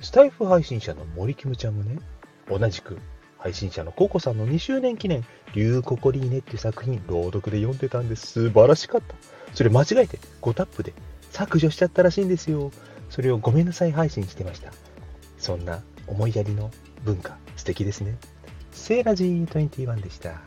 スタイフ配信者の森キムちゃんもね、同じく配信者のココさんの2周年記念、リューココリーネっていう作品、朗読で読んでたんです。素晴らしかった。それ間違えて5タップで削除しちゃったらしいんですよ。それをごめんなさい配信してました。そんな思いやりの文化、素敵ですね。セーラジー21でした。